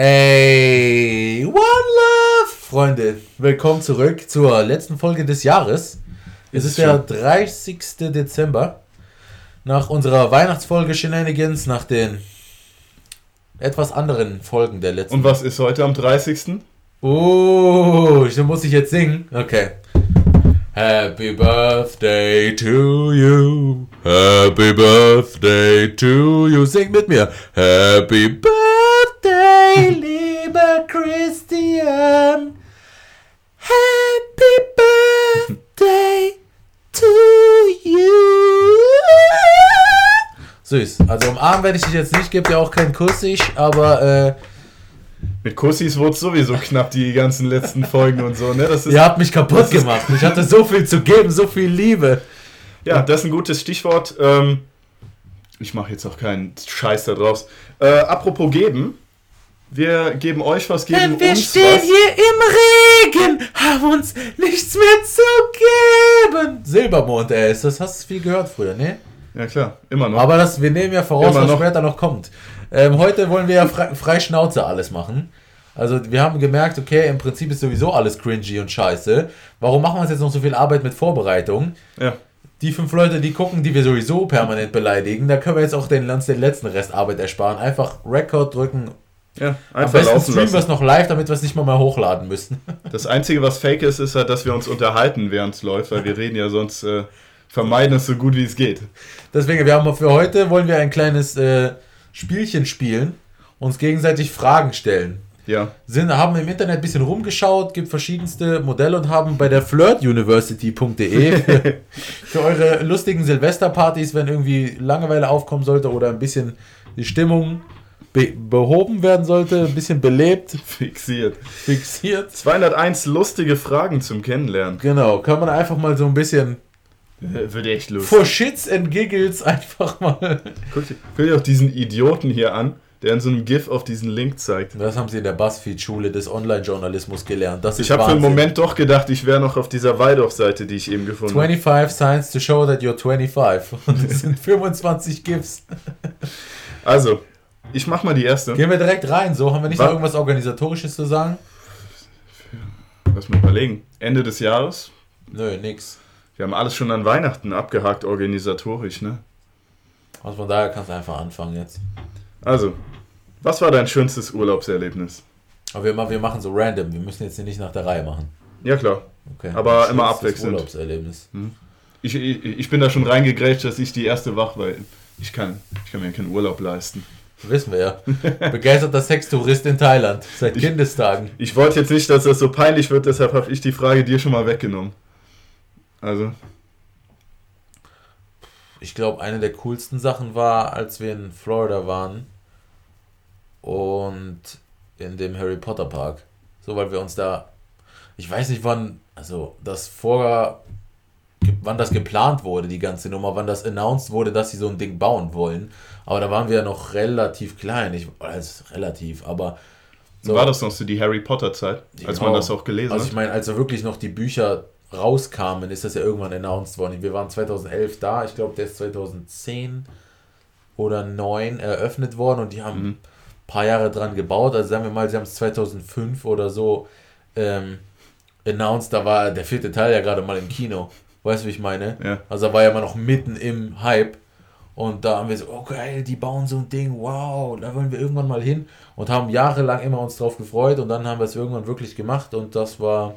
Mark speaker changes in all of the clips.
Speaker 1: Ey, One Love, Freunde. Willkommen zurück zur letzten Folge des Jahres. Es ist, ist der 30. Dezember. Nach unserer Weihnachtsfolge Shenanigans, nach den etwas anderen Folgen der letzten.
Speaker 2: Und was ist heute am 30.?
Speaker 1: Oh, so muss ich jetzt singen. Okay. Happy Birthday to you. Happy Birthday to you. Sing mit mir. Happy Birthday, lieber Christian. Happy Birthday to you. Süß. Also umarmen werde ich dich jetzt nicht, gebe dir auch keinen Kuss, ich, aber äh,
Speaker 2: mit Kussis wurde es sowieso knapp, die ganzen letzten Folgen und so, ne?
Speaker 1: Das ist, Ihr habt mich kaputt gemacht. Ich hatte so viel zu geben, so viel Liebe.
Speaker 2: Ja, das ist ein gutes Stichwort. Ähm, ich mache jetzt auch keinen Scheiß da draus. Äh, apropos geben. Wir geben euch was, geben Denn wir uns stehen was.
Speaker 1: hier im Regen, haben uns nichts mehr zu geben. Silbermond, ey, das hast du viel gehört früher, ne?
Speaker 2: Ja klar, immer noch.
Speaker 1: Aber das, wir nehmen ja voraus, immer was noch. später noch kommt. Ähm, heute wollen wir ja frei, frei Schnauze alles machen. Also wir haben gemerkt, okay, im Prinzip ist sowieso alles cringy und scheiße. Warum machen wir uns jetzt noch so viel Arbeit mit Vorbereitung? Ja. Die fünf Leute, die gucken, die wir sowieso permanent beleidigen, da können wir jetzt auch den, den letzten Rest Arbeit ersparen. Einfach Record drücken. Ja, einfach Am besten streamen wir es noch live, damit wir es nicht mal mehr hochladen müssen.
Speaker 2: Das Einzige, was fake ist, ist halt, dass wir uns unterhalten, während es läuft, weil wir reden ja sonst, äh, vermeiden es so gut wie es geht.
Speaker 1: Deswegen, wir haben für heute, wollen wir ein kleines äh, Spielchen spielen, uns gegenseitig Fragen stellen. Ja. Sind, haben im Internet ein bisschen rumgeschaut, gibt verschiedenste Modelle und haben bei der flirtuniversity.de für, für eure lustigen Silvesterpartys, wenn irgendwie Langeweile aufkommen sollte oder ein bisschen die Stimmung be behoben werden sollte, ein bisschen belebt.
Speaker 2: Fixiert.
Speaker 1: Fixiert.
Speaker 2: 201 lustige Fragen zum Kennenlernen.
Speaker 1: Genau, kann man einfach mal so ein bisschen
Speaker 2: würde echt lustig.
Speaker 1: For Shits and Giggles einfach mal.
Speaker 2: Guck dir, guck dir auch diesen Idioten hier an, der in so einem GIF auf diesen Link zeigt.
Speaker 1: Das haben sie in der Buzzfeed-Schule des Online-Journalismus gelernt. Das
Speaker 2: ich habe für einen Moment doch gedacht, ich wäre noch auf dieser Waldorf-Seite, die ich eben gefunden
Speaker 1: habe. 25 Signs to show that you're 25. Und das sind 25 GIFs.
Speaker 2: Also, ich mach mal die erste.
Speaker 1: Gehen wir direkt rein. So, haben wir nicht Was? noch irgendwas Organisatorisches zu sagen?
Speaker 2: Lass mal überlegen. Ende des Jahres?
Speaker 1: Nö, nix.
Speaker 2: Wir haben alles schon an Weihnachten abgehakt organisatorisch, ne?
Speaker 1: Also von daher kannst du einfach anfangen jetzt.
Speaker 2: Also, was war dein schönstes Urlaubserlebnis?
Speaker 1: Aber wir, wir machen so random, wir müssen jetzt nicht nach der Reihe machen.
Speaker 2: Ja, klar. Okay. Aber immer abwechselnd.
Speaker 1: Urlaubserlebnis. Hm.
Speaker 2: Ich, ich, ich bin da schon reingegrätscht, dass ich die erste wach, weil ich kann, ich kann mir keinen Urlaub leisten.
Speaker 1: Wissen wir ja. Begeisterter Sextourist in Thailand, seit ich, Kindestagen.
Speaker 2: Ich wollte jetzt nicht, dass das so peinlich wird, deshalb habe ich die Frage dir schon mal weggenommen. Also.
Speaker 1: Ich glaube, eine der coolsten Sachen war, als wir in Florida waren und in dem Harry Potter Park. So, weil wir uns da. Ich weiß nicht, wann. Also, das vorher. Wann das geplant wurde, die ganze Nummer, wann das announced wurde, dass sie so ein Ding bauen wollen. Aber da waren wir ja noch relativ klein. Ich, also relativ, aber.
Speaker 2: So, war das noch so die Harry Potter Zeit, als man das auch gelesen
Speaker 1: also hat? Also ich meine, als wirklich noch die Bücher rauskamen, ist das ja irgendwann announced worden. Wir waren 2011 da, ich glaube, der ist 2010 oder 2009 eröffnet worden und die haben mhm. ein paar Jahre dran gebaut. Also sagen wir mal, sie haben es 2005 oder so ähm, announced, da war der vierte Teil ja gerade mal im Kino. Weißt du, wie ich meine? Ja. Also da war ja mal noch mitten im Hype. Und da haben wir so, oh geil, die bauen so ein Ding, wow, da wollen wir irgendwann mal hin. Und haben jahrelang immer uns drauf gefreut und dann haben wir es irgendwann wirklich gemacht und das war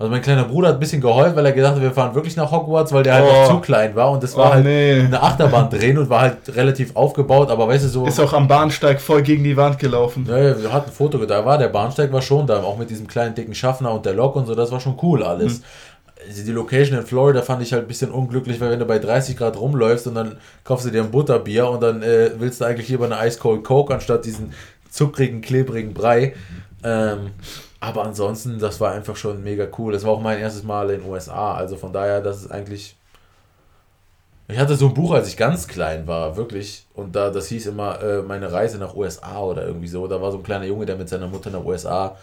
Speaker 1: also mein kleiner Bruder hat ein bisschen geheult, weil er gedacht hat, wir fahren wirklich nach Hogwarts, weil der halt oh. noch zu klein war und das war oh, halt nee. eine Achterbahn drehen und war halt relativ aufgebaut, aber weißt du so.
Speaker 2: Ist auch am Bahnsteig voll gegen die Wand gelaufen.
Speaker 1: Ja, wir hatten ein Foto, da war der Bahnsteig war schon da, auch mit diesem kleinen dicken Schaffner und der Lok und so, das war schon cool alles. Mhm. Also die Location in Florida fand ich halt ein bisschen unglücklich, weil wenn du bei 30 Grad rumläufst und dann kaufst du dir ein Butterbier und dann äh, willst du eigentlich lieber eine Ice Cold Coke anstatt diesen zuckrigen, klebrigen Brei. Ähm, aber ansonsten, das war einfach schon mega cool. Das war auch mein erstes Mal in den USA. Also von daher, das ist eigentlich. Ich hatte so ein Buch, als ich ganz klein war, wirklich. Und da, das hieß immer äh, meine Reise nach USA oder irgendwie so. Da war so ein kleiner Junge, der mit seiner Mutter nach USA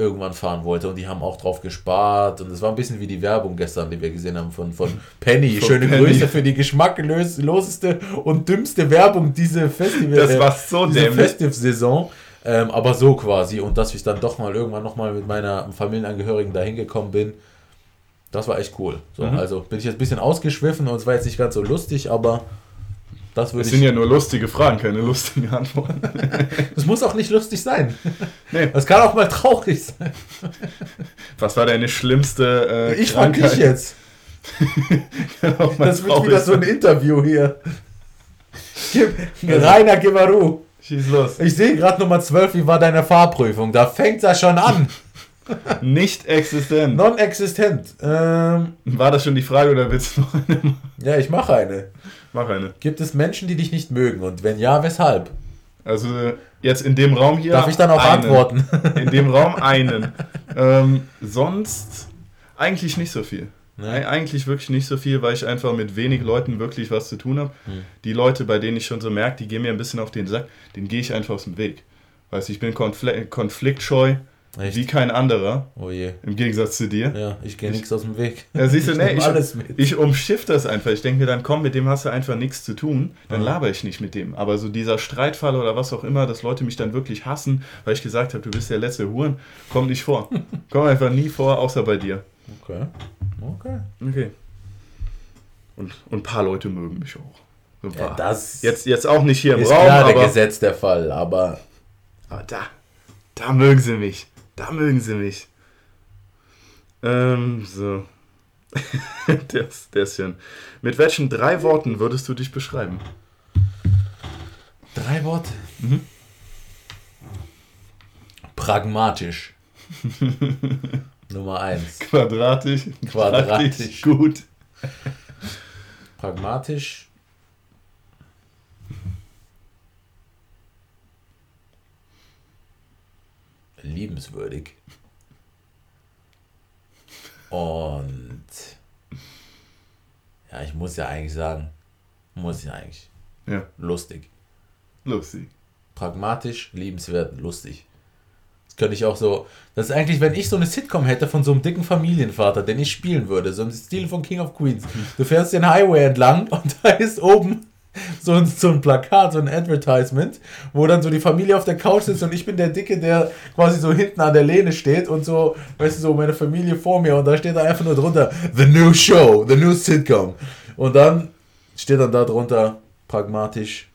Speaker 1: irgendwann fahren wollte und die haben auch drauf gespart und es war ein bisschen wie die Werbung gestern, die wir gesehen haben von, von Penny. Von Schöne Penny. Grüße für die geschmackloseste und dümmste Werbung diese Festival.
Speaker 2: Das war so
Speaker 1: diese Festiv-Saison. Ähm, aber so quasi. Und dass ich dann doch mal irgendwann nochmal mit meiner Familienangehörigen da hingekommen bin, das war echt cool. So,
Speaker 2: Mhm.
Speaker 1: Also bin ich jetzt ein bisschen ausgeschwiffen und es war jetzt nicht ganz so lustig, aber das würde ich.
Speaker 2: sind ja nur lustige Fragen, keine lustigen Antworten.
Speaker 1: Das muss auch nicht lustig sein.
Speaker 2: Nee.
Speaker 1: Das kann auch mal traurig sein.
Speaker 2: Was war deine schlimmste äh,
Speaker 1: Ich frage
Speaker 2: Krankheit?
Speaker 1: dich jetzt.
Speaker 2: Auch mal
Speaker 1: Das wird wieder so ein. Interview hier. Gib, Rainer Gimaru.
Speaker 2: Schieß los.
Speaker 1: Ich sehe gerade Nummer 12, wie war deine Fahrprüfung? Da fängt das schon an.
Speaker 2: Nicht existent.
Speaker 1: Non-existent. Ähm,
Speaker 2: War das schon die Frage oder willst du noch eine? machen?
Speaker 1: ja, ich mache eine.
Speaker 2: Mach eine.
Speaker 1: Gibt es Menschen, die dich nicht mögen? Und wenn ja, weshalb?
Speaker 2: Also jetzt in dem Raum hier.
Speaker 1: Darf ich dann auch
Speaker 2: einen.
Speaker 1: antworten?
Speaker 2: In dem Raum einen. ähm, sonst eigentlich nicht so viel.
Speaker 1: Ne?
Speaker 2: Eig- Eigentlich wirklich nicht so viel, weil ich einfach mit wenig Leuten wirklich was zu tun habe.
Speaker 1: Hm.
Speaker 2: Die Leute, bei denen ich schon so merke, die gehen mir ein bisschen auf den Sack, den gehe ich einfach aus dem Weg. Weißt du, ich bin konfl konfliktscheu
Speaker 1: Echt?
Speaker 2: wie kein anderer,
Speaker 1: Oh je.
Speaker 2: im Gegensatz zu dir.
Speaker 1: Ja, ich gehe nichts aus dem Weg.
Speaker 2: Ja, siehst du,
Speaker 1: Ich
Speaker 2: ne,
Speaker 1: nehm
Speaker 2: ich,
Speaker 1: alles mit.
Speaker 2: ich umschiff das einfach. Ich denke mir dann, komm, mit dem hast du einfach nichts zu tun. Dann
Speaker 1: Mhm.
Speaker 2: laber ich nicht mit dem. Aber so dieser Streitfall oder was auch immer, dass Leute mich dann wirklich hassen, weil ich gesagt habe, du bist der letzte Huren, kommt nicht vor. kommt einfach nie vor, außer bei dir.
Speaker 1: Okay. Okay.
Speaker 2: Okay. Und, und ein paar Leute mögen mich auch. So
Speaker 1: Ja, das
Speaker 2: jetzt, jetzt auch nicht hier im
Speaker 1: ist
Speaker 2: Raum,
Speaker 1: klar der Gesetz der Fall, aber
Speaker 2: aber da, da mögen sie mich. Da mögen sie mich. Ähm, so. der, ist, der ist schön. Mit welchen drei Worten würdest du dich beschreiben?
Speaker 1: drei Worte.
Speaker 2: Mhm.
Speaker 1: Pragmatisch. Nummer eins.
Speaker 2: Quadratisch.
Speaker 1: Quadratisch.
Speaker 2: praktisch, Gut.
Speaker 1: Pragmatisch. Liebenswürdig. Und ja, ich muss ja eigentlich sagen, muss ich eigentlich.
Speaker 2: Ja.
Speaker 1: Lustig.
Speaker 2: Lustig.
Speaker 1: Pragmatisch, liebenswert, lustig. Das könnte ich auch so. Das ist eigentlich, wenn ich so eine Sitcom hätte von so einem dicken Familienvater, den ich spielen würde, so im Stil von King of Queens. Du fährst den Highway entlang und da ist oben so ein, so ein Plakat, so ein Advertisement, wo dann so die Familie auf der Couch sitzt und ich bin der Dicke, der quasi so hinten an der Lehne steht und so, weißt du, so meine Familie vor mir und da steht da einfach nur drunter, The New Show, The New Sitcom. Und dann steht dann da drunter, pragmatisch,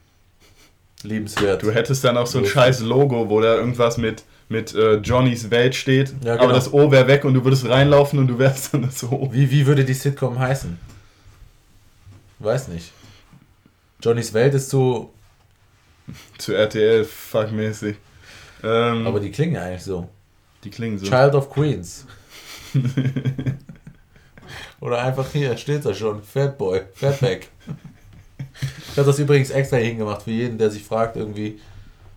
Speaker 1: liebenswert.
Speaker 2: Du hättest dann auch so ein scheiß Logo, wo da irgendwas mit, mit äh, Johnnys Welt steht.
Speaker 1: Ja,
Speaker 2: Aber
Speaker 1: genau.
Speaker 2: das O wäre weg und du würdest reinlaufen und du wärst dann das O.
Speaker 1: Wie, wie würde die Sitcom heißen? Weiß nicht. Johnnys Welt ist
Speaker 2: Zu RTL, fuckmäßig. Ähm,
Speaker 1: aber die klingen ja eigentlich so.
Speaker 2: die klingen so.
Speaker 1: Child of Queens. Oder einfach hier, steht da schon. Fatboy, Fatback. Ich habe das übrigens extra hingemacht für jeden, der sich fragt irgendwie,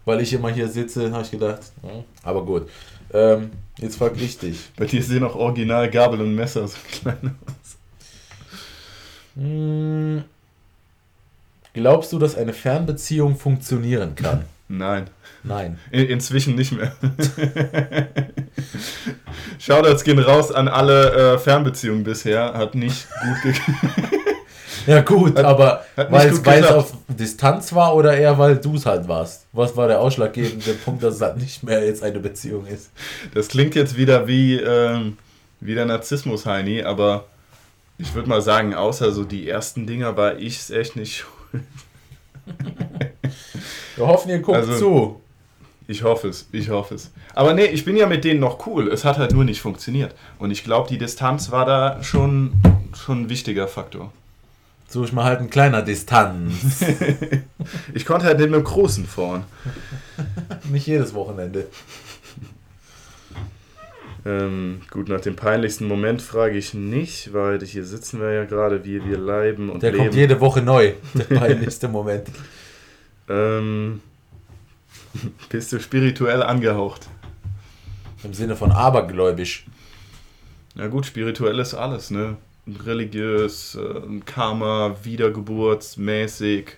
Speaker 1: weil ich immer hier sitze, habe ich gedacht. hm, Aber gut. Ähm, jetzt frag ich dich.
Speaker 2: Bei dir sehen auch original Gabel und Messer so klein aus.
Speaker 1: Glaubst du, dass eine Fernbeziehung funktionieren kann?
Speaker 2: Nein.
Speaker 1: Nein.
Speaker 2: In, inzwischen nicht mehr. Shoutouts gehen raus an alle äh, Fernbeziehungen bisher. Hat nicht gut geklappt.
Speaker 1: Ja gut,
Speaker 2: Hat-
Speaker 1: aber weil es auf Distanz war oder eher weil du es halt warst? Was war der ausschlaggebende Punkt, dass es halt nicht mehr jetzt eine Beziehung ist?
Speaker 2: Das klingt jetzt wieder wie, ähm, wie der Narzissmus-Heini, aber ich würde mal sagen, außer so die ersten Dinger war ich es echt nicht.
Speaker 1: Wir hoffen, ihr guckt
Speaker 2: Also-
Speaker 1: zu.
Speaker 2: Ich hoffe es, ich hoffe es. Aber nee, ich bin ja mit denen noch cool. Es hat halt nur nicht funktioniert. Und ich glaube, die Distanz war da schon, schon ein wichtiger Faktor.
Speaker 1: Suche ich mal halt ein kleiner Distanz.
Speaker 2: Ich konnte halt nicht mit dem Großen fahren.
Speaker 1: nicht jedes Wochenende.
Speaker 2: Ähm, gut, nach dem peinlichsten Moment frage ich nicht, weil hier sitzen wir ja gerade, wie wir leiben und
Speaker 1: Der
Speaker 2: leben.
Speaker 1: kommt jede Woche neu. Der peinlichste Moment.
Speaker 2: ähm, bist du spirituell angehaucht?
Speaker 1: Im Sinne von abergläubisch.
Speaker 2: Na gut, spirituell ist alles, ne? Religiös, äh, Karma, Wiedergeburtsmäßig.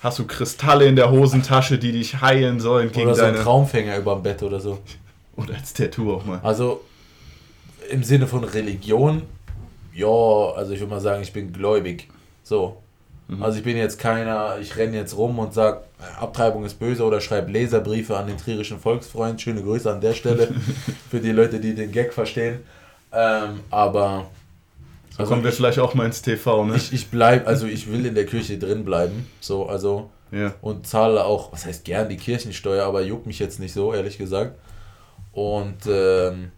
Speaker 2: Hast du Kristalle in der Hosentasche, die dich heilen sollen gegen
Speaker 1: Oder so ein
Speaker 2: deine...
Speaker 1: Traumfänger überm Bett oder so.
Speaker 2: Oder als Tattoo auch mal.
Speaker 1: Also im Sinne von Religion, ja, also ich würde mal sagen, ich bin gläubig. So. Mhm. Also ich bin jetzt keiner, ich renne jetzt rum und sage, Abtreibung ist böse oder schreibe Leserbriefe an den trierischen Volksfreund. Schöne Grüße an der Stelle für die Leute, die den Gag verstehen. Ähm, aber
Speaker 2: so also kommen wir vielleicht auch mal ins TV, ne?
Speaker 1: Ich, ich bleib, also ich will in der Kirche drin bleiben. So, also
Speaker 2: ja.
Speaker 1: und zahle auch, was heißt gern die Kirchensteuer, aber juckt mich jetzt nicht so, ehrlich gesagt. Und ähm,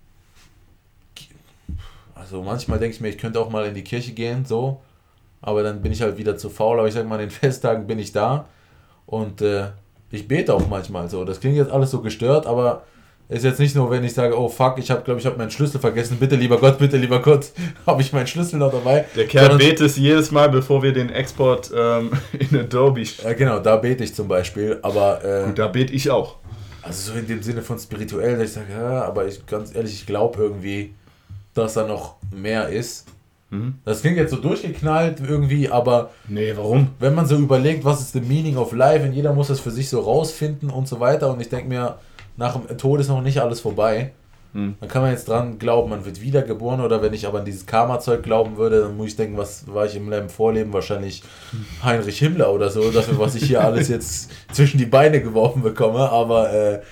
Speaker 1: also manchmal denke ich mir, ich könnte auch mal in die Kirche gehen, so. Aber dann bin ich halt wieder zu faul. Aber ich sag mal, an den Festtagen bin ich da. Und äh, ich bete auch manchmal so. Das klingt jetzt alles so gestört, aber ist jetzt nicht nur, wenn ich sage, oh fuck, ich habe, glaube ich, habe meinen Schlüssel vergessen. Bitte, lieber Gott, bitte, lieber Gott, habe ich meinen Schlüssel noch dabei.
Speaker 2: Der Kerl betet jedes Mal, bevor wir den Export ähm, in Adobe.
Speaker 1: Ja, genau, da bete ich zum Beispiel. Aber
Speaker 2: äh, und da bete ich auch.
Speaker 1: Also so in dem Sinne von spirituell, dass ich sage, ja, aber ich ganz ehrlich, ich glaube irgendwie, dass da noch mehr ist. Mhm. Das klingt jetzt so durchgeknallt irgendwie, aber.
Speaker 2: Nee, warum?
Speaker 1: Wenn man so überlegt, was ist the meaning of life und jeder muss das für sich so rausfinden und so weiter und ich denke mir, nach dem Tod ist noch nicht alles vorbei. Mhm. Dann kann man jetzt dran glauben, man wird wiedergeboren oder wenn ich aber an dieses Karma-Zeug glauben würde, dann muss ich denken, was war ich im Leben vorleben? Wahrscheinlich Heinrich Himmler oder so, dafür, was ich hier alles jetzt zwischen die Beine geworfen bekomme, aber äh,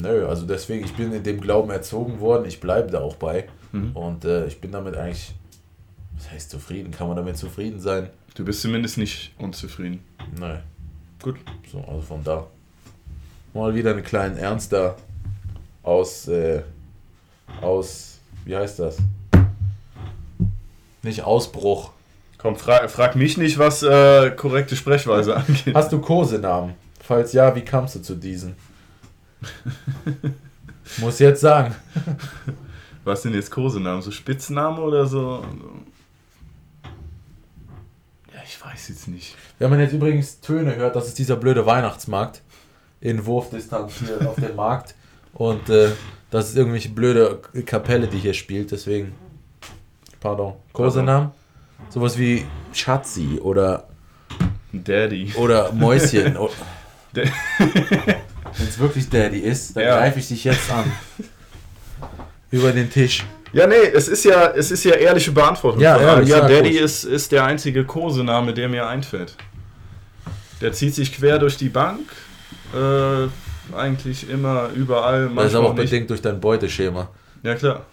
Speaker 1: nö, also deswegen, ich bin in dem Glauben erzogen worden, ich bleibe da auch bei. Mhm. Und äh, ich bin damit eigentlich, was heißt zufrieden? Kann man damit zufrieden sein?
Speaker 2: Du bist zumindest nicht unzufrieden.
Speaker 1: Nein. Gut. So, also von da. Mal wieder einen kleinen Ernster aus, äh, aus, wie heißt das? Nicht Ausbruch.
Speaker 2: Komm, frag, frag mich nicht, was äh, korrekte Sprechweise angeht.
Speaker 1: Hast du Kosenamen? Falls ja, wie kamst du zu diesen? Muss jetzt sagen.
Speaker 2: Was sind jetzt Kosenamen? So Spitznamen oder so? Ja, ich weiß jetzt nicht.
Speaker 1: Wenn man jetzt übrigens Töne hört, das ist dieser blöde Weihnachtsmarkt in Wurfdistanz hier auf dem Markt. Und äh, das ist irgendwelche blöde Kapelle, die hier spielt, deswegen. Pardon. Kosenamen? Sowas wie Schatzi oder.
Speaker 2: Daddy.
Speaker 1: Oder Mäuschen. Wenn es wirklich Daddy ist, dann ja. greife ich dich jetzt an über den Tisch.
Speaker 2: Ja, nee, es ist ja, es ist ja ehrliche Beantwortung. Ja, ja, ja Daddy ist, ist der einzige Kosename, der mir einfällt. Der zieht sich quer durch die Bank. Äh, eigentlich immer, überall.
Speaker 1: Das ist aber auch nicht. bedingt durch dein Beuteschema.
Speaker 2: Ja, klar.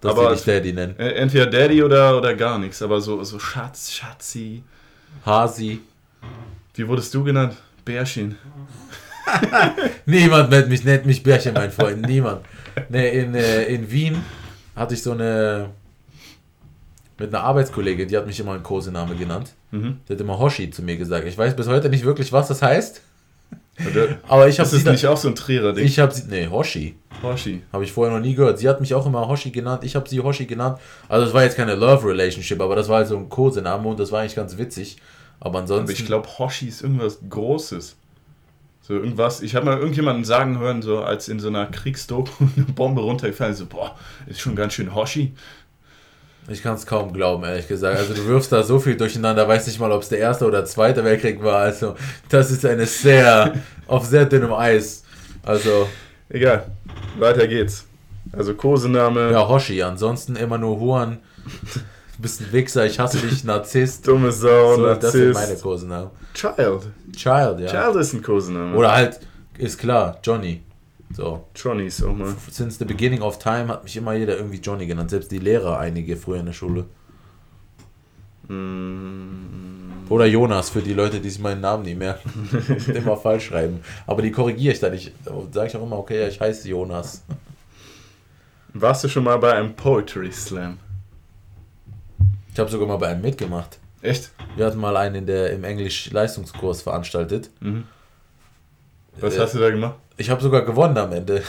Speaker 1: Dass aber dich Daddy nennen.
Speaker 2: Entweder Daddy oder, oder gar nichts, aber so, so Schatz, Schatzi.
Speaker 1: Hasi.
Speaker 2: Wie wurdest du genannt? Bärchen.
Speaker 1: Niemand nennt mich, nennt mich Bärchen, mein Freund. Niemand. Nee, in, äh, in Wien hatte ich so eine. Mit einer Arbeitskollegin, die hat mich immer einen Kosename genannt. Mhm. Die hat immer Hoshi zu mir gesagt. Ich weiß bis heute nicht wirklich, was das heißt. Aber ich habe
Speaker 2: sie. Ist nicht auch so ein Trierer-Ding?
Speaker 1: Ich habe sie. Nee, Hoshi.
Speaker 2: Hoshi.
Speaker 1: Habe ich vorher noch nie gehört. Sie hat mich auch immer Hoshi genannt. Ich habe sie Hoshi genannt. Also, es war jetzt keine Love-Relationship, aber das war halt so ein Kosename und das war eigentlich ganz witzig. Aber ansonsten. Aber
Speaker 2: ich glaube, Hoshi ist irgendwas Großes. So irgendwas, ich habe mal irgendjemanden sagen hören, so als in so einer Kriegsdoku eine Bombe runtergefallen, so, boah, ist schon ganz schön Hoshi.
Speaker 1: Ich kann es kaum glauben, ehrlich gesagt. Also du wirfst da so viel durcheinander, weiß nicht mal, ob es der erste oder zweite Weltkrieg war. Also das ist eine sehr, auf sehr dünnem Eis. Also.
Speaker 2: Egal, weiter geht's. Also Kosename.
Speaker 1: Ja, Hoshi, ansonsten immer nur Huan. Du bist ein Wichser, ich hasse dich, Narzisst.
Speaker 2: Dumme Sau, so, Narzisst. Das sind
Speaker 1: meine Kosenamen.
Speaker 2: Child.
Speaker 1: Child, ja.
Speaker 2: Child ist ein Kosename.
Speaker 1: Oder halt, ist klar, Johnny. So.
Speaker 2: Johnny ist auch mal.
Speaker 1: Since the beginning of time hat mich immer jeder irgendwie Johnny genannt. Selbst die Lehrer, einige früher in der Schule. Mm. Oder Jonas für die Leute, die sich meinen Namen nicht merken und immer falsch schreiben. Aber die korrigiere ich dann. Ich sage ich auch immer, okay, ich heiße Jonas.
Speaker 2: Warst du schon mal bei einem Poetry Slam?
Speaker 1: Ich habe sogar mal bei einem mitgemacht.
Speaker 2: Echt?
Speaker 1: Wir hatten mal einen in der, im Englisch-Leistungskurs veranstaltet.
Speaker 2: Mhm. Was äh, hast du da gemacht?
Speaker 1: Ich habe sogar gewonnen am Ende.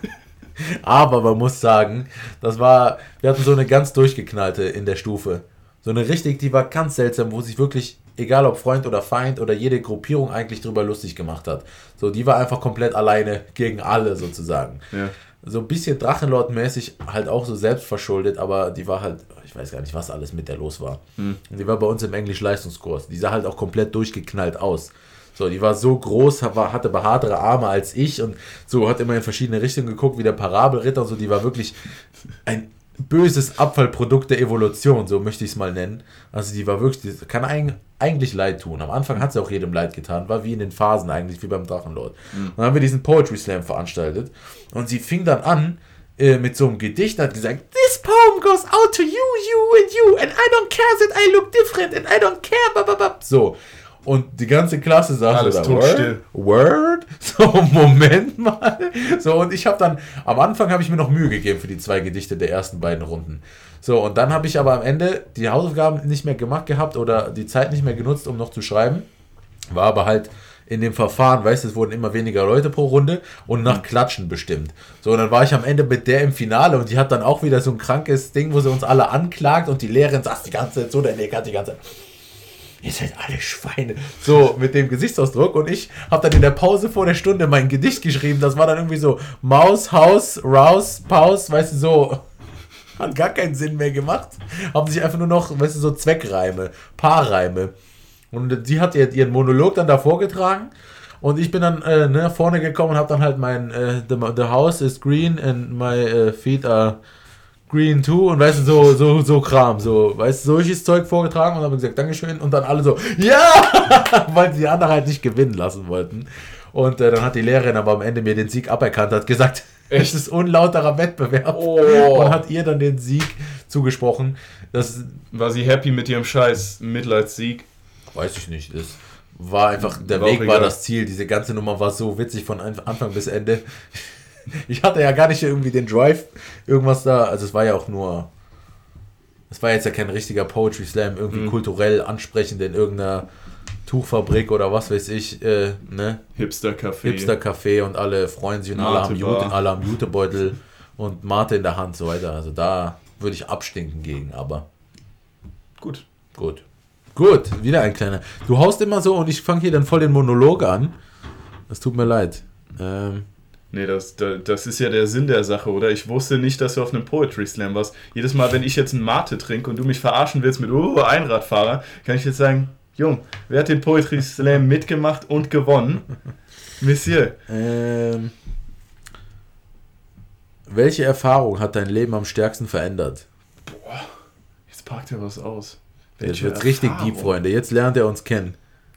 Speaker 1: Aber man muss sagen, das war, wir hatten so eine ganz durchgeknallte in der Stufe. So eine richtig, die war ganz seltsam, wo sich wirklich, egal ob Freund oder Feind oder jede Gruppierung eigentlich drüber lustig gemacht hat. So, die war einfach komplett alleine gegen alle sozusagen.
Speaker 2: Ja.
Speaker 1: So ein bisschen Drachenlord-mäßig, halt auch so selbstverschuldet, aber die war halt ich weiß gar nicht, was alles mit der los war.
Speaker 2: Hm.
Speaker 1: Und die war bei uns im Englisch-Leistungskurs. Die sah halt auch komplett durchgeknallt aus. So, die war so groß, hatte behaartere Arme als ich und so hat immer in verschiedene Richtungen geguckt, wie der Parabelritter und so. Die war wirklich ein böses Abfallprodukt der Evolution, so möchte ich es mal nennen. Also die war wirklich, die kann eigentlich leid tun. Am Anfang hat sie auch jedem leid getan, war wie in den Phasen eigentlich, wie beim Drachenlord. Mhm. Und dann haben wir diesen Poetry Slam veranstaltet und sie fing dann an äh, mit so einem Gedicht, hat gesagt, This poem goes out to you, you and you, and I don't care that I look different, and I don't care, so. Und die ganze Klasse saß Alles da, Word, Word, so Moment mal. So und ich habe dann am Anfang habe ich mir noch Mühe gegeben für die zwei Gedichte der ersten beiden Runden. So und dann habe ich aber am Ende die Hausaufgaben nicht mehr gemacht gehabt oder die Zeit nicht mehr genutzt, um noch zu schreiben. War aber halt in dem Verfahren, weißt du, es wurden immer weniger Leute pro Runde und nach Klatschen bestimmt. So, und dann war ich am Ende mit der im Finale und die hat dann auch wieder so ein krankes Ding, wo sie uns alle anklagt und die Lehrerin saß die ganze Zeit so, der Lehrer hat die ganze Zeit ihr seid alle Schweine. So, mit dem Gesichtsausdruck. Und ich habe dann in der Pause vor der Stunde mein Gedicht geschrieben. Das war dann irgendwie so Maus, Haus, Raus, Pause, weißt du, so. Hat gar keinen Sinn mehr gemacht. Haben sich einfach nur noch, weißt du, so Zweckreime, Paarreime. Und sie hat ihren Monolog dann da vorgetragen. Und ich bin dann äh, ne, vorne gekommen und habe dann halt mein äh, the, the, house is green and my uh, feet are Green 2 und weißt du, so, so, so Kram, so, weißt du, solches Zeug vorgetragen und habe gesagt, Dankeschön und dann alle so, ja, weil sie die anderen halt nicht gewinnen lassen wollten. Und äh, dann hat die Lehrerin aber am Ende mir den Sieg aberkannt, hat gesagt, es ist unlauterer Wettbewerb oh. und hat ihr dann den Sieg zugesprochen. Das
Speaker 2: war sie happy mit ihrem Scheiß Mitleidssieg?
Speaker 1: Weiß ich nicht. Das war einfach, der war Weg war das Ziel. Diese ganze Nummer war so witzig von Anfang bis Ende. ich hatte ja gar nicht irgendwie den Drive, irgendwas da. Also es war ja auch nur. Es war jetzt ja kein richtiger Poetry Slam, irgendwie mhm. kulturell ansprechend in irgendeiner Tuchfabrik oder was weiß ich, äh, ne?
Speaker 2: Hipster-Café.
Speaker 1: Hipster-Café und alle freuen sich und alle haben, Jute, alle haben Jutebeutel und Mate in der Hand und so weiter. Also da würde ich abstinken gegen, aber.
Speaker 2: Gut.
Speaker 1: Gut. Gut, wieder ein kleiner. Du haust immer so und ich fange hier dann voll den Monolog an. Das tut mir leid. Ähm,
Speaker 2: Nee, das, das ist ja der Sinn der Sache, oder? Ich wusste nicht, dass du auf einem Poetry Slam warst. Jedes Mal, wenn ich jetzt einen Mate trinke und du mich verarschen willst mit oh, Einradfahrer, kann ich jetzt sagen, Jung, wer hat den Poetry Slam mitgemacht und gewonnen? Monsieur.
Speaker 1: Ähm, welche Erfahrung hat dein Leben am stärksten verändert?
Speaker 2: Boah, jetzt packt er was aus.
Speaker 1: Welche jetzt wird's richtig deep, Freunde. Jetzt lernt er uns kennen.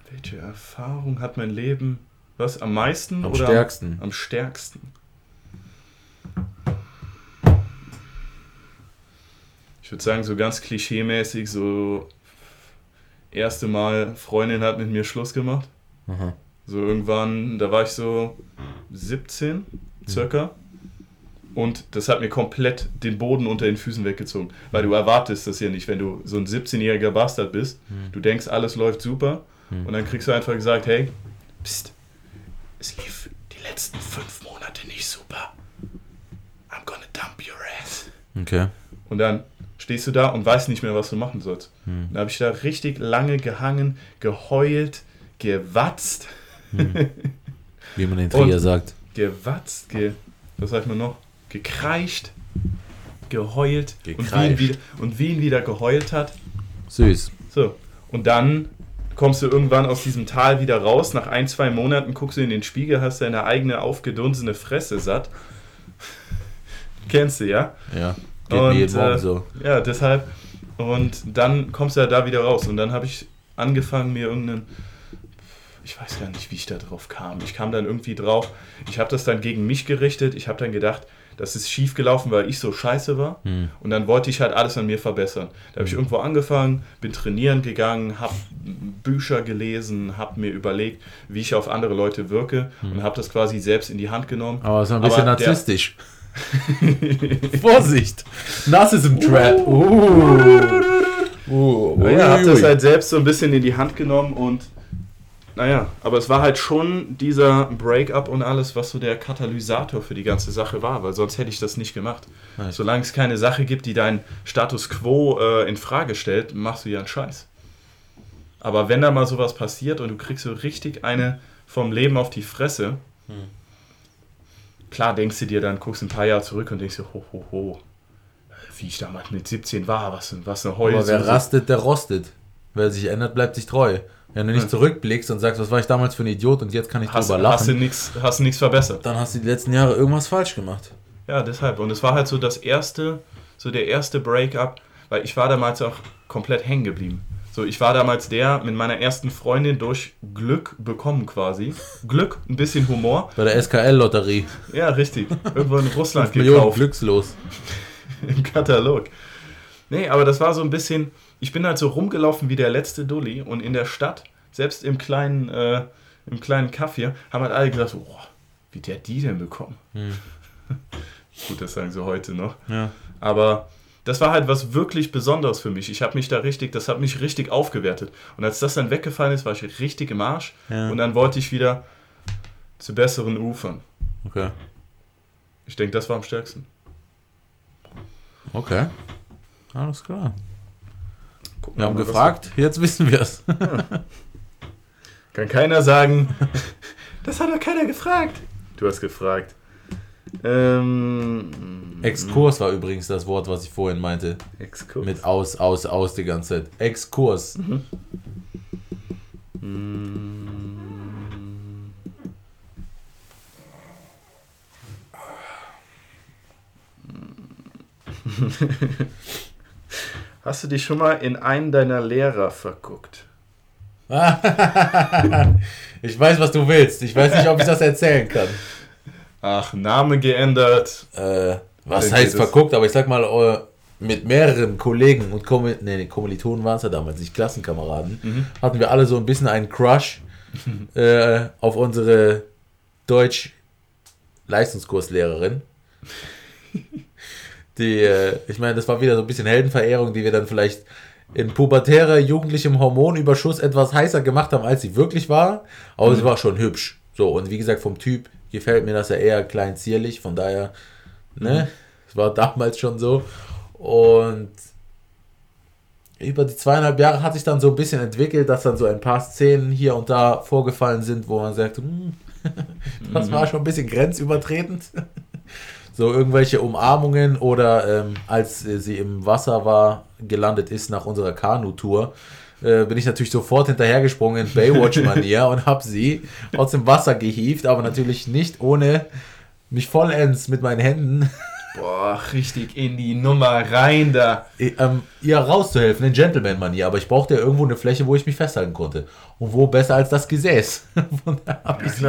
Speaker 2: Welche Erfahrung hat mein Leben was? Am meisten?
Speaker 1: Am oder stärksten.
Speaker 2: Am, am stärksten. Ich würde sagen, so ganz klischeemäßig, so erste Mal Freundin hat mit mir Schluss gemacht. Aha. So irgendwann, da war ich so 17 circa. Und das hat mir komplett den Boden unter den Füßen weggezogen. Weil du erwartest das ja nicht, wenn du so ein 17-jähriger Bastard bist. Mhm. Du denkst, alles läuft super. Mhm. Und dann kriegst du einfach gesagt, hey, pst, es lief die letzten fünf Monate nicht super. I'm gonna dump your ass.
Speaker 1: Okay.
Speaker 2: Und dann stehst du da und weißt nicht mehr, was du machen sollst. Hm. Dann habe ich da richtig lange gehangen, geheult, gewatzt. Hm.
Speaker 1: Wie man in Trier sagt.
Speaker 2: Gewatzt, ge, was sagt man noch? Gekreischt, geheult. Gekreischt. Und, wie ihn wieder, und wie ihn wieder geheult hat.
Speaker 1: Süß.
Speaker 2: So. Und dann kommst du irgendwann aus diesem Tal wieder raus. Nach ein, zwei Monaten guckst du in den Spiegel, hast deine eigene aufgedunsene Fresse satt. Kennst du, ja?
Speaker 1: Ja.
Speaker 2: Geht und, jeden Morgen äh, so. Ja, deshalb. Und dann kommst du ja da wieder raus. Und dann habe ich angefangen, mir irgendeinen. Ich weiß gar nicht, wie ich da drauf kam. Ich kam dann irgendwie drauf. Ich habe das dann gegen mich gerichtet. Ich habe dann gedacht, das ist schief gelaufen, weil ich so scheiße war. Hm. Und dann wollte ich halt alles an mir verbessern. Da habe ich hm. irgendwo angefangen, bin trainieren gegangen, habe Bücher gelesen, habe mir überlegt, wie ich auf andere Leute wirke hm. und habe das quasi selbst in die Hand genommen.
Speaker 1: Aber so ein bisschen Aber narzisstisch. Vorsicht! Narcissism Trap. Uh.
Speaker 2: Uh, ja, habe das halt selbst so ein bisschen in die Hand genommen und naja, aber es war halt schon dieser Breakup und alles, was so der Katalysator für die ganze Sache war, weil sonst hätte ich das nicht gemacht. Nice. Solange es keine Sache gibt, die deinen Status quo äh, in Frage stellt, machst du ja einen Scheiß. Aber wenn da mal sowas passiert und du kriegst so richtig eine vom Leben auf die Fresse, hm. klar denkst du dir dann, guckst ein paar Jahre zurück und denkst dir, ho, ho, ho, wie ich damals mit 17 war, was, was eine Heul.
Speaker 1: Aber wer rastet, der rostet. Wer sich ändert, bleibt sich treu. Wenn du nicht ja. zurückblickst und sagst, was war ich damals für ein Idiot und jetzt kann ich
Speaker 2: hast, drüber lachen. Hast du nichts hast du nichts verbessert.
Speaker 1: Dann hast du die letzten Jahre irgendwas falsch gemacht.
Speaker 2: Ja, deshalb. Und es war halt so das erste so der erste Break-up, weil ich war damals auch komplett hängen geblieben. So, ich war damals der mit meiner ersten Freundin durch Glück bekommen quasi. Glück, ein bisschen Humor.
Speaker 1: Bei der SKL-Lotterie.
Speaker 2: Ja, richtig. Irgendwo in Russland gekauft.
Speaker 1: glückslos.
Speaker 2: Im Katalog. Nee, aber das war so ein bisschen, ich bin halt so rumgelaufen wie der letzte Dulli und in der Stadt, selbst im kleinen, äh, im kleinen Kaff hier, haben halt alle gesagt, oh, wie der die denn bekommen? Hm. Gut, das sagen sie heute noch.
Speaker 1: Ja.
Speaker 2: Aber das war halt was wirklich Besonderes für mich. Ich habe mich da richtig, das hat mich richtig aufgewertet. Und als das dann weggefallen ist, war ich richtig im Arsch. Ja. Und dann wollte ich wieder zu besseren Ufern.
Speaker 1: Okay.
Speaker 2: Ich denke, das war am stärksten.
Speaker 1: Okay. Alles klar. wir haben gefragt, jetzt wissen wir es.
Speaker 2: Kann keiner sagen, das hat doch keiner gefragt. Du hast gefragt. Ähm,
Speaker 1: Exkurs war übrigens das Wort, was ich vorhin meinte.
Speaker 2: Exkurs.
Speaker 1: Mit aus, aus, aus die ganze Zeit. Exkurs. Mhm.
Speaker 2: Hast du dich schon mal in einen deiner Lehrer verguckt?
Speaker 1: ich weiß, was du willst. Ich weiß nicht, ob ich das erzählen kann.
Speaker 2: Ach, Name geändert.
Speaker 1: Äh, was heißt verguckt? Aber ich sag mal, äh, mit mehreren Kollegen und Kommil nee, Kommilitonen waren es ja damals, nicht Klassenkameraden, mhm. hatten wir alle so ein bisschen einen Crush äh, auf unsere Deutsch-Leistungskurslehrerin. Die, äh, ich meine, das war wieder so ein bisschen Heldenverehrung, die wir dann vielleicht in pubertärer, jugendlichem Hormonüberschuss etwas heißer gemacht haben, als sie wirklich war. Aber mhm. sie war schon hübsch. So, und wie gesagt, vom Typ gefällt mir das ja eher klein zierlich. Von daher, ne, es mhm. war damals schon so. Und über die zweieinhalb Jahre hat sich dann so ein bisschen entwickelt, dass dann so ein paar Szenen hier und da vorgefallen sind, wo man sagt, hm, das war mhm. schon ein bisschen grenzübertretend. so irgendwelche Umarmungen oder ähm, als sie im Wasser war, gelandet ist nach unserer Kanu-Tour, äh, bin ich natürlich sofort hinterhergesprungen in Baywatch-Manier und habe sie aus dem Wasser gehievt, aber natürlich nicht ohne mich vollends mit meinen Händen
Speaker 2: Boah, richtig in die Nummer rein da.
Speaker 1: Ähm, ihr rauszuhelfen, in Gentleman-Manier, aber ich brauchte ja irgendwo eine Fläche, wo ich mich festhalten konnte. Und wo besser als das Gesäß. habe ich,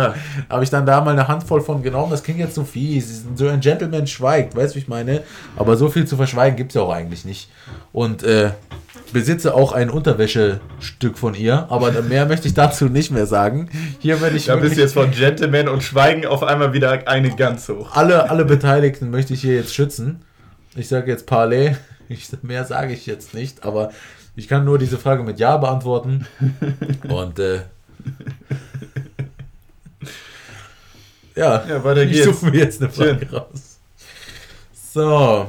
Speaker 1: hab ich dann da mal eine Handvoll von genommen. Das klingt jetzt so fies. So ein Gentleman schweigt, weißt du, wie ich meine? Aber so viel zu verschweigen gibt es ja auch eigentlich nicht. Und äh, besitze auch ein Unterwäschestück von ihr, aber mehr möchte ich dazu nicht mehr sagen. Hier werde ich.
Speaker 2: Da bist du jetzt von Gentleman und Schweigen auf einmal wieder eine ganz hoch.
Speaker 1: Alle, alle Beteiligten möchte ich hier jetzt schützen. Ich sage jetzt Parley. Ich, mehr sage ich jetzt nicht, aber ich kann nur diese Frage mit Ja beantworten. Und äh, ja,
Speaker 2: ja weiter geht's.
Speaker 1: ich suche mir jetzt eine Frage Schön. raus. So.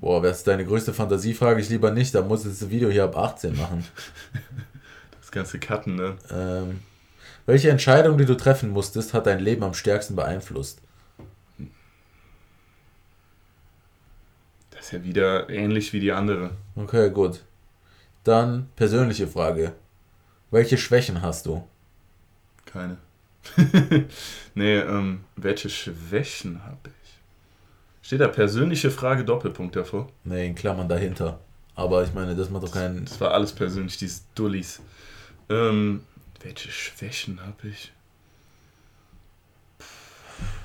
Speaker 1: Boah, wer ist deine größte Fantasie, frage ich lieber nicht. Da muss das Video hier ab 18 machen.
Speaker 2: Das ganze Cutten, ne?
Speaker 1: Ähm, welche Entscheidung, die du treffen musstest, hat dein Leben am stärksten beeinflusst?
Speaker 2: Das ist ja wieder ähnlich wie die andere.
Speaker 1: Okay, gut. Dann persönliche Frage. Welche Schwächen hast du?
Speaker 2: Keine. nee, ähm, welche Schwächen habe ich? Steht da persönliche Frage Doppelpunkt davor?
Speaker 1: Nee, in Klammern dahinter. Aber ich meine, das macht doch keinen.
Speaker 2: Das war alles persönlich, diese Dullis. Ähm, welche Schwächen habe ich?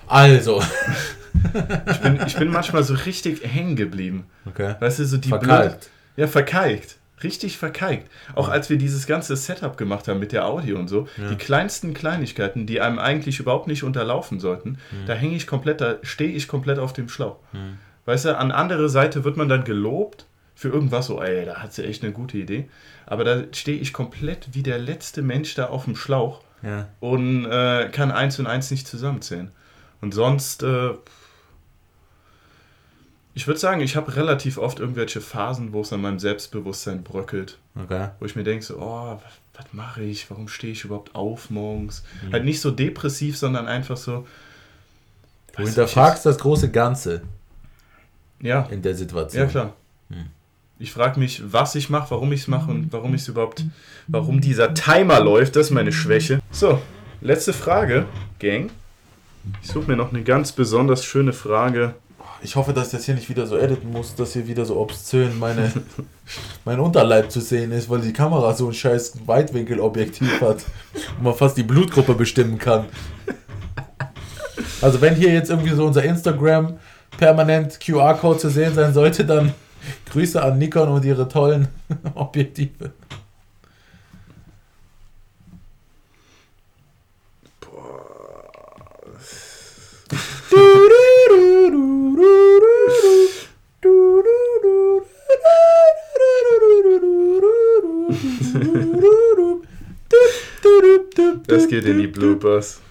Speaker 1: Also.
Speaker 2: ich, bin, ich bin manchmal so richtig hängen geblieben.
Speaker 1: Okay.
Speaker 2: Weißt du, so die
Speaker 1: Verkalkt.
Speaker 2: Blöd ja, verkalkt richtig verkalkt. Auch als wir dieses ganze Setup gemacht haben mit der Audio und so, ja. die kleinsten Kleinigkeiten, die einem eigentlich überhaupt nicht unterlaufen sollten, mhm. da hänge ich komplett, da stehe ich komplett auf dem Schlauch. Mhm. Weißt du, an andere Seite wird man dann gelobt für irgendwas, so, ey, da hat sie echt eine gute Idee. Aber da stehe ich komplett wie der letzte Mensch da auf dem Schlauch
Speaker 1: ja.
Speaker 2: und äh, kann eins und eins nicht zusammenzählen. Und sonst, äh, ich würde sagen, ich habe relativ oft irgendwelche Phasen, wo es an meinem Selbstbewusstsein bröckelt.
Speaker 1: Okay.
Speaker 2: Wo ich mir denke, so, oh, was mache ich? Warum stehe ich überhaupt auf morgens? Mhm. Halt nicht so depressiv, sondern einfach so.
Speaker 1: Du hinterfragst das große Ganze.
Speaker 2: Ja.
Speaker 1: In der Situation.
Speaker 2: Ja, klar. Hm. Ich frage mich, was ich mache, warum ich es mache und warum ich es überhaupt, warum dieser Timer läuft, das ist meine Schwäche. So, letzte Frage, Gang. Ich suche mir noch eine ganz besonders schöne Frage
Speaker 1: Ich hoffe, dass ich das hier nicht wieder so editen muss, dass hier wieder so obszön meine, mein Unterleib zu sehen ist, weil die Kamera so ein scheiß Weitwinkelobjektiv hat und man fast die Blutgruppe bestimmen kann. Also wenn hier jetzt irgendwie so unser Instagram permanent QR-Code zu sehen sein sollte, dann Grüße an Nikon und ihre tollen Objektive.
Speaker 2: Das geht in die Bloopers.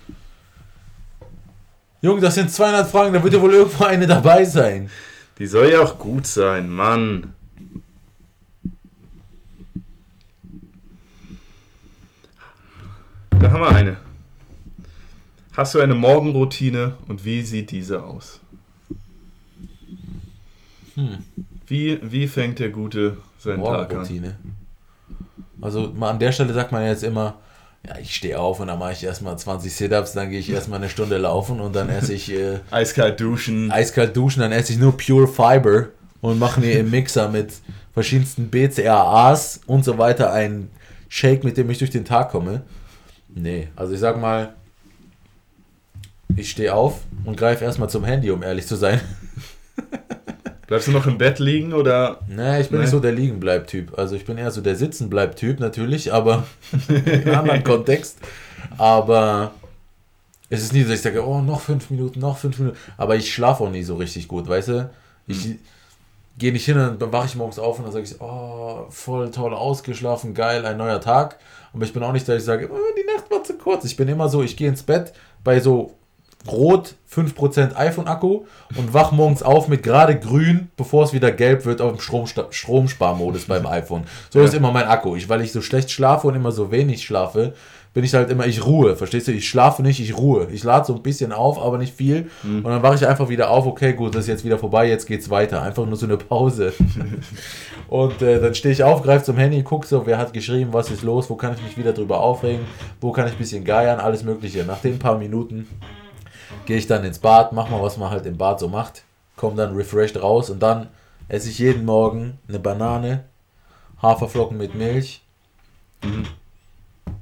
Speaker 1: Junge, das sind 200 Fragen, da wird ja wohl irgendwo eine dabei sein.
Speaker 2: Die soll ja auch gut sein, Mann. Da haben wir eine. Hast du eine Morgenroutine und wie sieht diese aus? Hm. Wie, wie fängt der Gute seinen Tag an?
Speaker 1: Also mal an der Stelle sagt man jetzt immer, ja, ich stehe auf und dann mache ich erstmal 20 Sit-Ups, dann gehe ich erstmal eine Stunde laufen und dann esse ich äh,
Speaker 2: eiskalt duschen.
Speaker 1: Eiskalt duschen, dann esse ich nur Pure Fiber und mache mir im Mixer mit verschiedensten BCAAs und so weiter einen Shake, mit dem ich durch den Tag komme. Nee, also ich sag mal, ich stehe auf und greife erstmal zum Handy, um ehrlich zu sein.
Speaker 2: Bleibst du noch im Bett liegen oder?
Speaker 1: Nee, ich bin nee. nicht so der Liegenbleib-Typ. Also ich bin eher so der Sitzenbleib-Typ natürlich, aber in einem anderen Kontext. Aber es ist nie so, dass ich sage, oh, noch fünf Minuten, noch fünf Minuten. Aber ich schlafe auch nie so richtig gut, weißt du? Ich hm. gehe nicht hin und dann wache ich morgens auf und dann sage ich, oh, voll toll ausgeschlafen, geil, ein neuer Tag. Aber ich bin auch nicht, dass ich sage, oh, die Nacht war zu kurz. Ich bin immer so, ich gehe ins Bett bei so rot 5% iPhone-Akku und wach morgens auf mit gerade grün, bevor es wieder gelb wird auf dem Strom Stromsparmodus beim iPhone. So ja. ist immer mein Akku. Ich, weil ich so schlecht schlafe und immer so wenig schlafe, bin ich halt immer, ich ruhe, verstehst du? Ich schlafe nicht, ich ruhe. Ich lade so ein bisschen auf, aber nicht viel. Mhm. Und dann wache ich einfach wieder auf, okay, gut, das ist jetzt wieder vorbei, jetzt geht's weiter. Einfach nur so eine Pause. und äh, dann stehe ich auf, greife zum Handy, gucke so, wer hat geschrieben, was ist los, wo kann ich mich wieder drüber aufregen, wo kann ich ein bisschen geiern, alles Mögliche. Nach den paar Minuten gehe ich dann ins Bad, mach mal, was man halt im Bad so macht, komme dann refreshed raus und dann esse ich jeden Morgen eine Banane, Haferflocken mit Milch, mhm.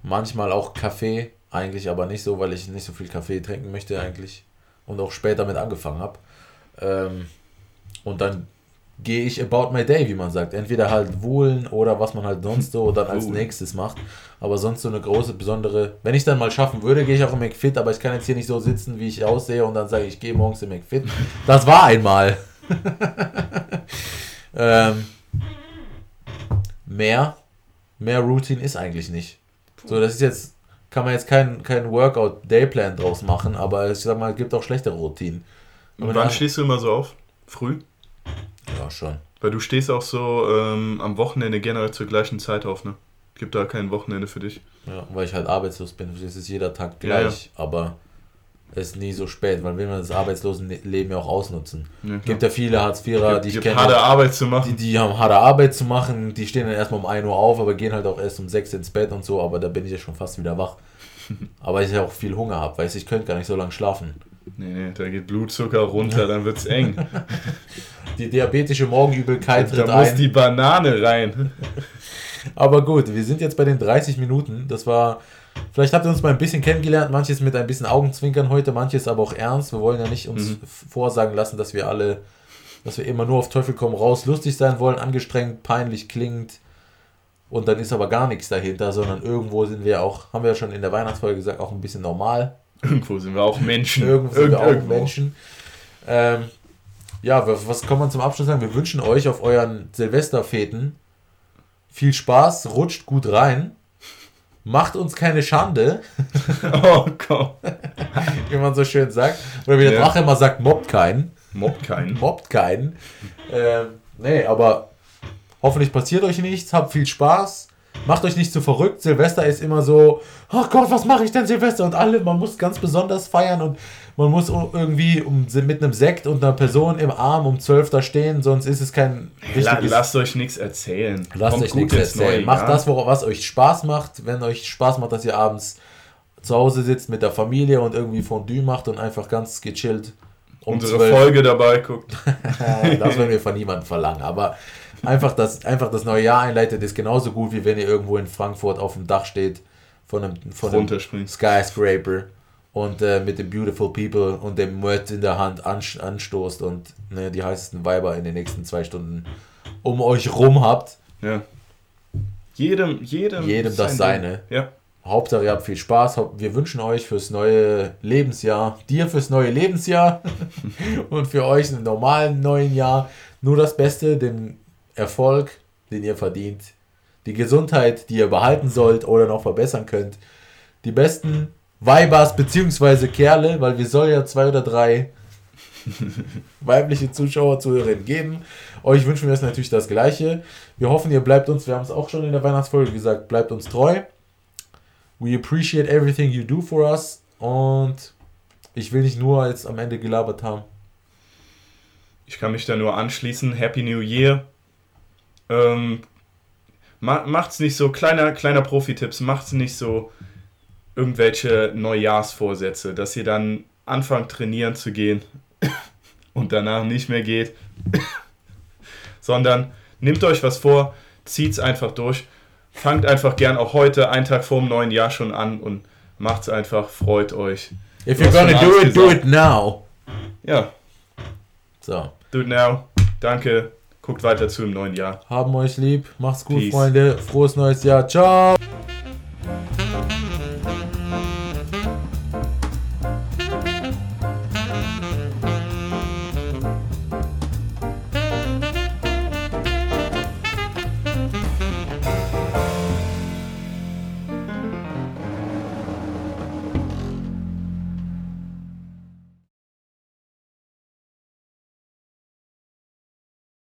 Speaker 1: manchmal auch Kaffee, eigentlich aber nicht so, weil ich nicht so viel Kaffee trinken möchte eigentlich und auch später mit angefangen habe. Ähm, und dann gehe ich about my day, wie man sagt. Entweder halt wohlen oder was man halt sonst so dann als nächstes macht. Aber sonst so eine große, besondere. Wenn ich dann mal schaffen würde, gehe ich auch im McFit, aber ich kann jetzt hier nicht so sitzen, wie ich aussehe und dann sage ich, ich gehe morgens im McFit. Das war einmal. ähm, mehr, mehr Routine ist eigentlich nicht. So, das ist jetzt, kann man jetzt keinen kein Workout-Dayplan draus machen, aber ich sag mal, es gibt auch schlechtere Routinen.
Speaker 2: Und wann stehst du immer so auf? Früh?
Speaker 1: Ja, schon.
Speaker 2: Weil du stehst auch so ähm, am Wochenende generell zur gleichen Zeit auf, ne? Gibt da kein Wochenende für dich.
Speaker 1: Ja, weil ich halt arbeitslos bin. Es ist jeder Tag gleich, ja, ja. aber es ist nie so spät, weil will man das Arbeitslosenleben ja auch ausnutzen. Ja, gibt ja viele Hartz-IVer, die ich kenne.
Speaker 2: harte Arbeit zu machen.
Speaker 1: Die, die haben harte Arbeit zu machen, die stehen dann erstmal um 1 Uhr auf, aber gehen halt auch erst um 6 ins Bett und so, aber da bin ich ja schon fast wieder wach. aber ich ja auch viel Hunger habe, weiß ich könnte gar nicht so lange schlafen.
Speaker 2: Nee, nee, da geht Blutzucker runter, dann wird's eng.
Speaker 1: Die diabetische Morgenübelkeit
Speaker 2: tritt Da muss ein. die Banane rein.
Speaker 1: Aber gut, wir sind jetzt bei den 30 Minuten. Das war. Vielleicht habt ihr uns mal ein bisschen kennengelernt, manches mit ein bisschen Augenzwinkern heute, manches aber auch ernst. Wir wollen ja nicht uns mhm. vorsagen lassen, dass wir alle, dass wir immer nur auf Teufel komm raus lustig sein wollen, angestrengt, peinlich klingt und dann ist aber gar nichts dahinter, sondern irgendwo sind wir auch, haben wir ja schon in der Weihnachtsfolge gesagt, auch ein bisschen normal.
Speaker 2: Irgendwo sind wir auch Menschen.
Speaker 1: Irgendwo sind wir auch irgendwo. Menschen. Ähm, ja, was kann man zum Abschluss sagen? Wir wünschen euch auf euren Silvesterfeten viel Spaß, rutscht gut rein, macht uns keine Schande. oh Gott. wie man so schön sagt. Oder wie der ja. Drache immer sagt, mobbt keinen.
Speaker 2: Mobbt keinen.
Speaker 1: mobbt keinen. Ähm, nee, aber hoffentlich passiert euch nichts, habt viel Spaß. Macht euch nicht zu verrückt. Silvester ist immer so, ach Gott, was mache ich denn Silvester? Und alle, man muss ganz besonders feiern und man muss irgendwie um, mit einem Sekt und einer Person im Arm um 12 da stehen, sonst ist es kein
Speaker 2: richtiges... Lasst euch nichts erzählen.
Speaker 1: Lasst Kommt euch nichts erzählen. Neu, macht ja? das, was euch Spaß macht. Wenn euch Spaß macht, dass ihr abends zu Hause sitzt mit der Familie und irgendwie Fondue macht und einfach ganz gechillt
Speaker 2: um unsere 12. Folge dabei guckt.
Speaker 1: das werden wir von niemandem verlangen. Aber einfach das, einfach das neue Jahr einleitet, ist genauso gut, wie wenn ihr irgendwo in Frankfurt auf dem Dach steht von einem, von einem Skyscraper und äh, mit den Beautiful People und dem Mört in der Hand anstoßt und ne, die heißesten Weiber in den nächsten zwei Stunden um euch rum habt.
Speaker 2: Ja. Jedem, jedem,
Speaker 1: jedem das seine.
Speaker 2: Ja.
Speaker 1: Hauptsache, ihr habt viel Spaß. Wir wünschen euch fürs neue Lebensjahr, dir fürs neue Lebensjahr und für euch im normalen neuen Jahr nur das Beste, den Erfolg, den ihr verdient, die Gesundheit, die ihr behalten sollt oder noch verbessern könnt, die besten Weibers bzw. Kerle, weil wir soll ja zwei oder drei weibliche Zuschauer, Zuhörerinnen geben. Euch wünschen wir es natürlich das Gleiche. Wir hoffen, ihr bleibt uns, wir haben es auch schon in der Weihnachtsfolge gesagt, bleibt uns treu. We appreciate everything you do for us. Und ich will nicht nur jetzt am Ende gelabert haben.
Speaker 2: Ich kann mich da nur anschließen. Happy New Year. Ähm, macht's nicht so, kleiner, kleiner Profi-Tipps, macht's nicht so irgendwelche Neujahrsvorsätze, dass ihr dann anfangt trainieren zu gehen und danach nicht mehr geht, sondern nehmt euch was vor, zieht's einfach durch, fangt einfach gern auch heute, einen Tag vor dem neuen Jahr schon an und macht's einfach, freut euch.
Speaker 1: If you're gonna do it, gesagt. do it now.
Speaker 2: Ja.
Speaker 1: So.
Speaker 2: Do it now. Danke. Guckt weiter zu im neuen Jahr.
Speaker 1: Haben euch lieb. Macht's gut, Peace. Freunde. Frohes neues Jahr. Ciao.